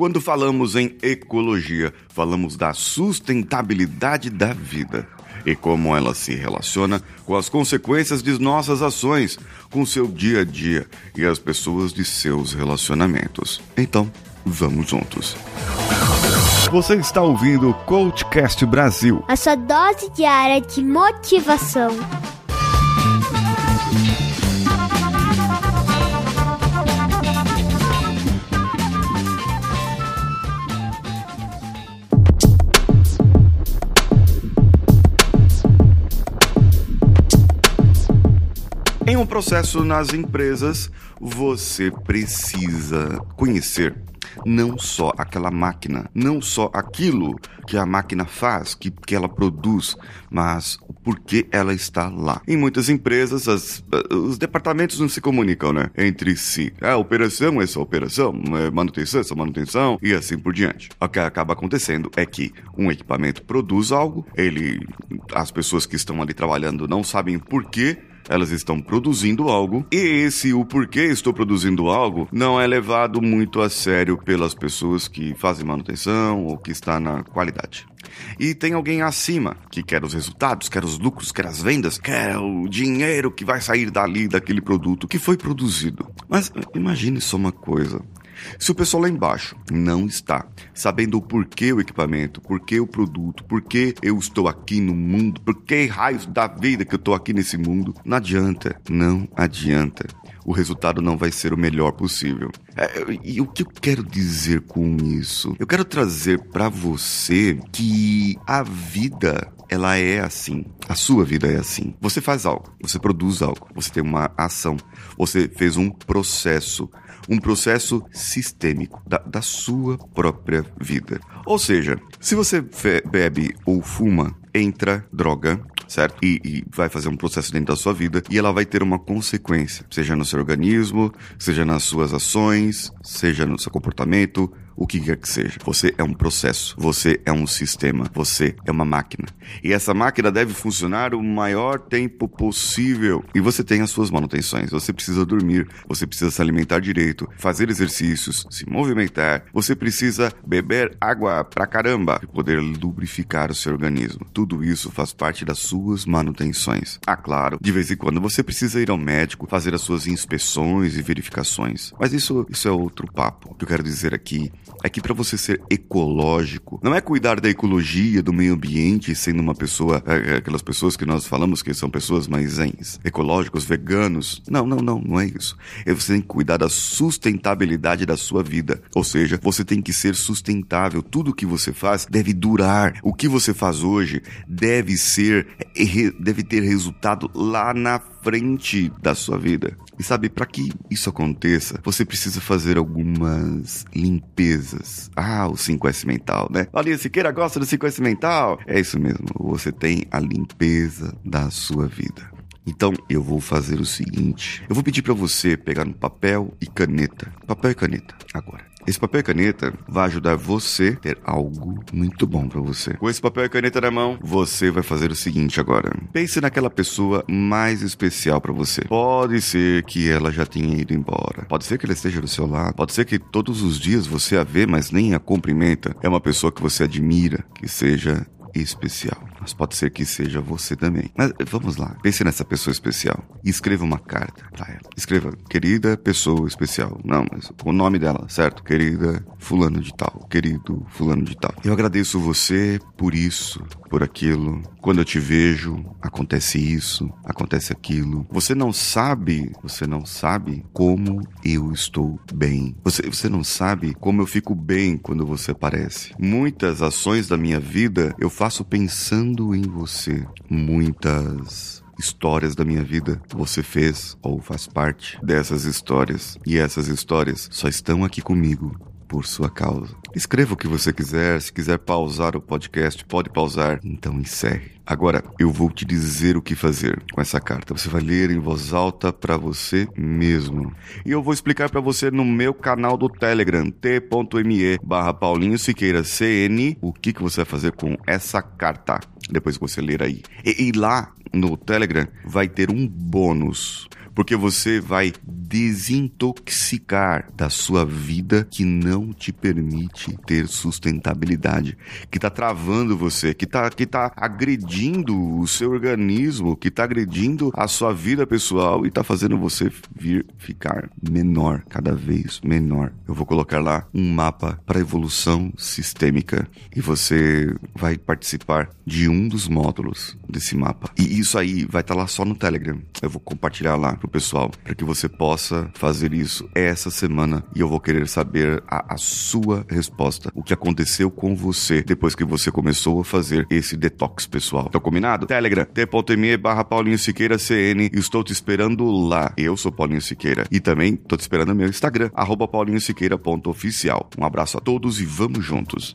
Quando falamos em ecologia, falamos da sustentabilidade da vida e como ela se relaciona com as consequências de nossas ações, com seu dia a dia e as pessoas de seus relacionamentos. Então, vamos juntos. Você está ouvindo o Coachcast Brasil a sua dose diária de motivação. Em um processo nas empresas, você precisa conhecer não só aquela máquina, não só aquilo que a máquina faz, que, que ela produz, mas o porquê ela está lá. Em muitas empresas, as, os departamentos não se comunicam, né? Entre si. A operação é só operação, é manutenção é só manutenção, e assim por diante. O que acaba acontecendo é que um equipamento produz algo, ele. As pessoas que estão ali trabalhando não sabem porquê elas estão produzindo algo e esse o porquê estou produzindo algo não é levado muito a sério pelas pessoas que fazem manutenção ou que está na qualidade. E tem alguém acima que quer os resultados, quer os lucros, quer as vendas, quer o dinheiro que vai sair dali daquele produto que foi produzido. Mas imagine só uma coisa. Se o pessoal lá embaixo não está sabendo o porquê o equipamento, porquê o produto, porquê eu estou aqui no mundo, porquê raios da vida que eu estou aqui nesse mundo, não adianta, não adianta o resultado não vai ser o melhor possível. É, e o que eu quero dizer com isso? Eu quero trazer para você que a vida ela é assim. A sua vida é assim. Você faz algo, você produz algo, você tem uma ação, você fez um processo um processo sistêmico da, da sua própria vida. Ou seja, se você bebe ou fuma, entra droga, certo? E, e, vai fazer um processo dentro da sua vida e ela vai ter uma consequência, seja no seu organismo, seja nas suas ações, seja no seu comportamento, o que quer que seja. Você é um processo, você é um sistema, você é uma máquina. E essa máquina deve funcionar o maior tempo possível. E você tem as suas manutenções. Você precisa dormir, você precisa se alimentar direito, fazer exercícios, se movimentar. Você precisa beber água pra caramba e poder lubrificar o seu organismo. Tudo isso faz parte das suas manutenções. Ah, claro, de vez em quando você precisa ir ao médico, fazer as suas inspeções e verificações. Mas isso, isso é outro papo. O que eu quero dizer aqui é que para você ser ecológico, não é cuidar da ecologia, do meio ambiente, sendo uma pessoa, é, é, aquelas pessoas que nós falamos que são pessoas mais zens, ecológicos, veganos. Não, não, não, não é isso. É você tem que cuidar da sustentabilidade da sua vida. Ou seja, você tem que ser sustentável. Tudo que você faz deve durar. O que você faz hoje deve ser, é, deve ter resultado lá na frente da sua vida. E sabe, para que isso aconteça, você precisa fazer algumas limpezas. Ah, o 5S mental, né? Olha, Siqueira gosta do 5S mental. É isso mesmo, você tem a limpeza da sua vida. Então eu vou fazer o seguinte: eu vou pedir para você pegar um papel e caneta. Papel e caneta, agora. Esse papel e caneta vai ajudar você a ter algo muito bom para você. Com esse papel e caneta na mão, você vai fazer o seguinte agora. Pense naquela pessoa mais especial para você. Pode ser que ela já tenha ido embora. Pode ser que ela esteja do seu lado. Pode ser que todos os dias você a vê, mas nem a cumprimenta. É uma pessoa que você admira, que seja especial. Mas pode ser que seja você também. Mas vamos lá. Pense nessa pessoa especial e escreva uma carta para ela. Escreva, querida pessoa especial. Não, mas o nome dela, certo? Querida fulano de tal. Querido fulano de tal. Eu agradeço você por isso, por aquilo. Quando eu te vejo, acontece isso, acontece aquilo. Você não sabe, você não sabe como eu estou bem. Você, você não sabe como eu fico bem quando você aparece. Muitas ações da minha vida eu faço pensando em você. Muitas histórias da minha vida você fez ou faz parte dessas histórias. E essas histórias só estão aqui comigo por sua causa. Escreva o que você quiser, se quiser pausar o podcast, pode pausar, então encerre. Agora, eu vou te dizer o que fazer com essa carta. Você vai ler em voz alta para você mesmo. E eu vou explicar para você no meu canal do Telegram, t.me barra Paulinho Siqueira CN, o que, que você vai fazer com essa carta, depois que você ler aí. E, e lá no Telegram vai ter um bônus porque você vai desintoxicar da sua vida que não te permite ter sustentabilidade, que está travando você, que está que tá agredindo o seu organismo, que está agredindo a sua vida pessoal e está fazendo você vir ficar menor, cada vez menor. Eu vou colocar lá um mapa para evolução sistêmica e você vai participar de um dos módulos desse mapa. E isso aí vai estar tá lá só no Telegram. Eu vou compartilhar lá pro pessoal para que você possa fazer isso essa semana e eu vou querer saber a, a sua resposta. O que aconteceu com você depois que você começou a fazer esse detox pessoal. Tá combinado? Telegram, t.me barra Paulinho Siqueira CN. Estou te esperando lá. Eu sou Paulinho Siqueira. E também tô te esperando no meu Instagram, arroba paulinhosiqueira.oficial. Um abraço a todos e vamos juntos.